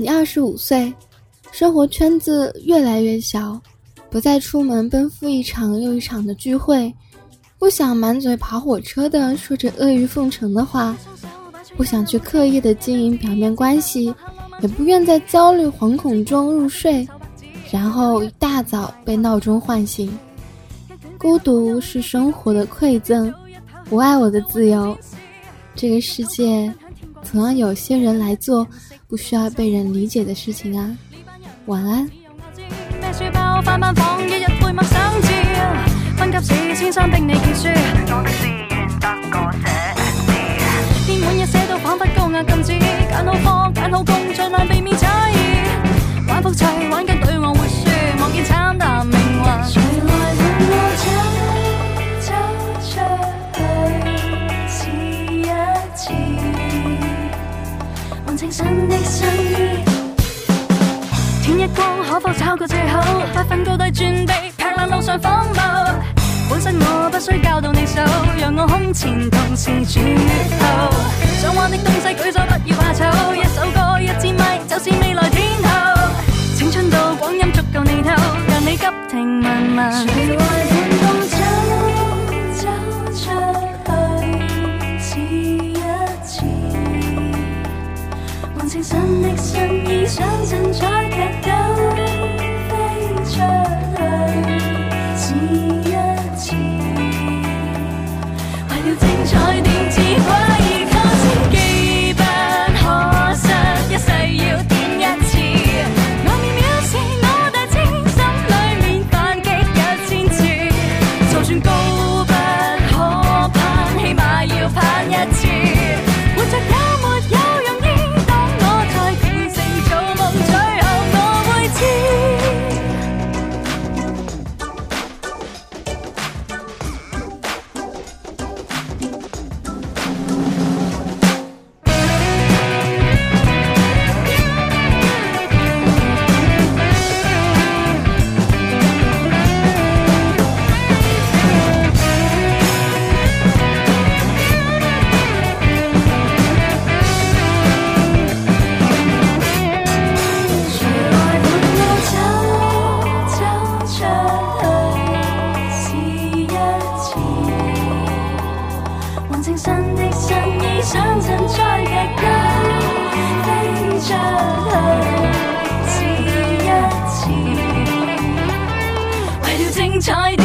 你二十五岁，生活圈子越来越小，不再出门奔赴一场又一场的聚会，不想满嘴跑火车的说着阿谀奉承的话，不想去刻意的经营表面关系，也不愿在焦虑惶恐中入睡，然后一大早被闹钟唤醒。孤独是生活的馈赠，不爱我的自由，这个世界总要有些人来做。不需要被人理解的事情啊，晚安。青春的新衣，天一光可否找个借口，不分高低转地，劈烂路上荒谬。本身我不需教导你手，让我胸前同时转后。想玩的东西举手，不要怕丑。一首歌，一支咪，就是未来天后。青春到光阴足够你透，让你急停问问。情深的心意，想尽在剧精彩。